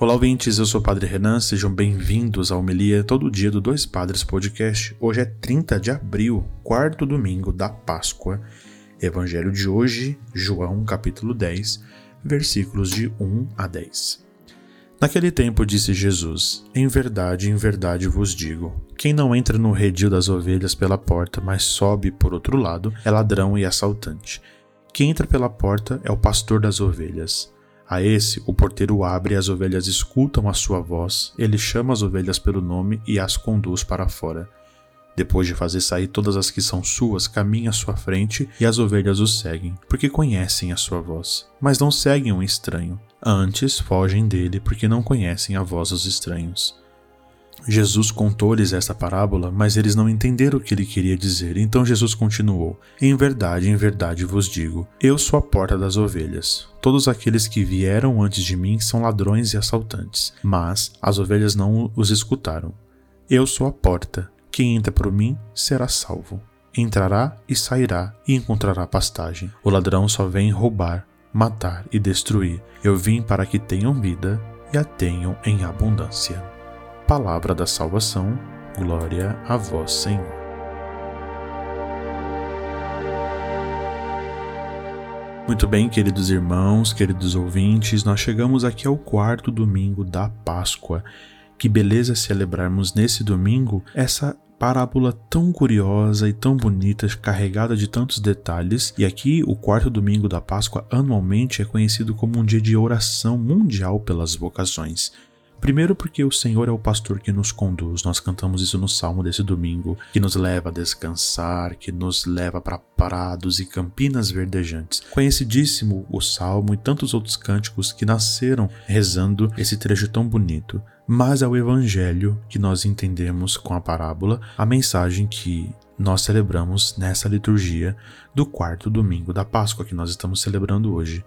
Olá, ouvintes, eu sou o Padre Renan, sejam bem-vindos à Homilia Todo Dia do Dois Padres Podcast. Hoje é 30 de abril, quarto domingo da Páscoa. Evangelho de hoje, João capítulo 10, versículos de 1 a 10. Naquele tempo disse Jesus: Em verdade, em verdade vos digo: quem não entra no redil das ovelhas pela porta, mas sobe por outro lado, é ladrão e assaltante. Quem entra pela porta é o pastor das ovelhas. A esse, o porteiro abre e as ovelhas escutam a sua voz, ele chama as ovelhas pelo nome e as conduz para fora. Depois de fazer sair todas as que são suas, caminha à sua frente e as ovelhas o seguem, porque conhecem a sua voz. Mas não seguem um estranho. Antes fogem dele, porque não conhecem a voz dos estranhos. Jesus contou-lhes esta parábola, mas eles não entenderam o que ele queria dizer. Então Jesus continuou: Em verdade, em verdade vos digo: Eu sou a porta das ovelhas. Todos aqueles que vieram antes de mim são ladrões e assaltantes, mas as ovelhas não os escutaram. Eu sou a porta. Quem entra por mim será salvo. Entrará e sairá e encontrará pastagem. O ladrão só vem roubar, matar e destruir. Eu vim para que tenham vida e a tenham em abundância palavra da salvação. Glória a vós, Senhor. Muito bem, queridos irmãos, queridos ouvintes, nós chegamos aqui ao quarto domingo da Páscoa. Que beleza celebrarmos nesse domingo essa parábola tão curiosa e tão bonita, carregada de tantos detalhes. E aqui, o quarto domingo da Páscoa, anualmente é conhecido como um dia de oração mundial pelas vocações. Primeiro, porque o Senhor é o pastor que nos conduz, nós cantamos isso no salmo desse domingo, que nos leva a descansar, que nos leva para prados e campinas verdejantes. Conhecidíssimo o salmo e tantos outros cânticos que nasceram rezando esse trecho tão bonito. Mas é o Evangelho que nós entendemos com a parábola, a mensagem que nós celebramos nessa liturgia do quarto domingo da Páscoa que nós estamos celebrando hoje.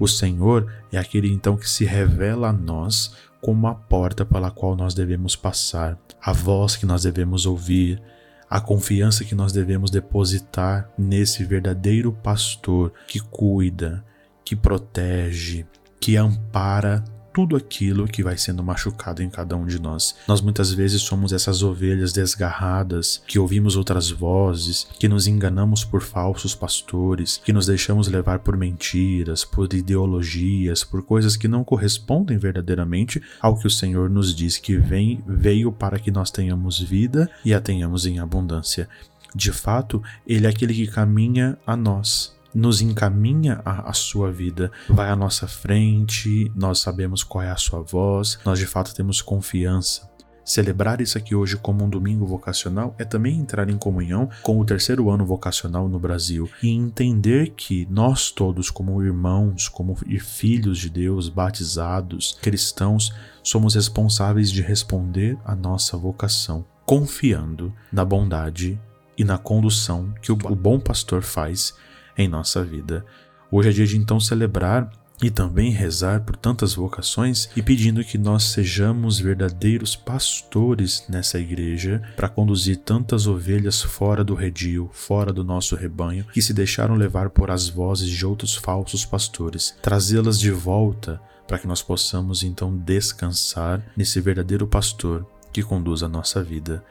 O Senhor é aquele então que se revela a nós como a porta pela qual nós devemos passar, a voz que nós devemos ouvir, a confiança que nós devemos depositar nesse verdadeiro pastor que cuida, que protege, que ampara tudo aquilo que vai sendo machucado em cada um de nós. Nós muitas vezes somos essas ovelhas desgarradas, que ouvimos outras vozes, que nos enganamos por falsos pastores, que nos deixamos levar por mentiras, por ideologias, por coisas que não correspondem verdadeiramente ao que o Senhor nos diz que vem, veio para que nós tenhamos vida e a tenhamos em abundância. De fato, ele é aquele que caminha a nós, nos encaminha a, a, sua vida, vai à nossa frente, nós sabemos qual é a sua voz, nós de fato temos confiança. Celebrar isso aqui hoje como um domingo vocacional é também entrar em comunhão com o terceiro ano vocacional no Brasil e entender que nós todos, como irmãos, como filhos de Deus, batizados, cristãos, somos responsáveis de responder à nossa vocação, confiando na bondade e na condução que o bom pastor faz em nossa vida. Hoje é dia de então celebrar e também rezar por tantas vocações e pedindo que nós sejamos verdadeiros pastores nessa igreja para conduzir tantas ovelhas fora do redil, fora do nosso rebanho, que se deixaram levar por as vozes de outros falsos pastores, trazê-las de volta para que nós possamos então descansar nesse verdadeiro pastor que conduz a nossa vida.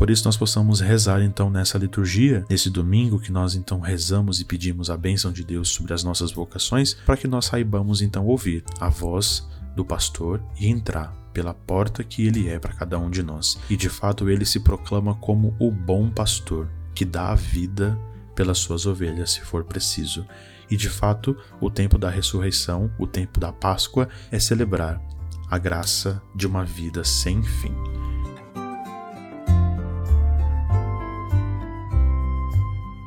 Por isso nós possamos rezar então nessa liturgia, nesse domingo que nós então rezamos e pedimos a bênção de Deus sobre as nossas vocações, para que nós saibamos então ouvir a voz do pastor e entrar pela porta que ele é para cada um de nós. E de fato ele se proclama como o bom pastor, que dá a vida pelas suas ovelhas se for preciso. E de fato, o tempo da ressurreição, o tempo da Páscoa, é celebrar a graça de uma vida sem fim.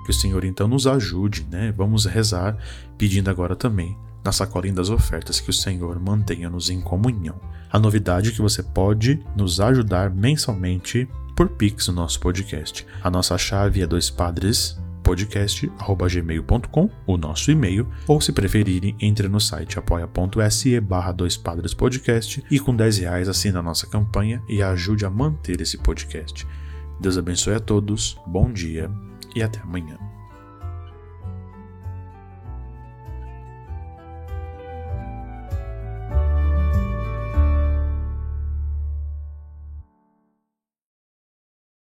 Que o Senhor então nos ajude, né? Vamos rezar pedindo agora também na sacolinha das ofertas que o Senhor mantenha-nos em comunhão. A novidade é que você pode nos ajudar mensalmente por Pix no nosso podcast. A nossa chave é dois padres o nosso e-mail, ou se preferirem, entre no site apoia.se barra dois e com 10 reais assina a nossa campanha e ajude a manter esse podcast. Deus abençoe a todos, bom dia e até amanhã.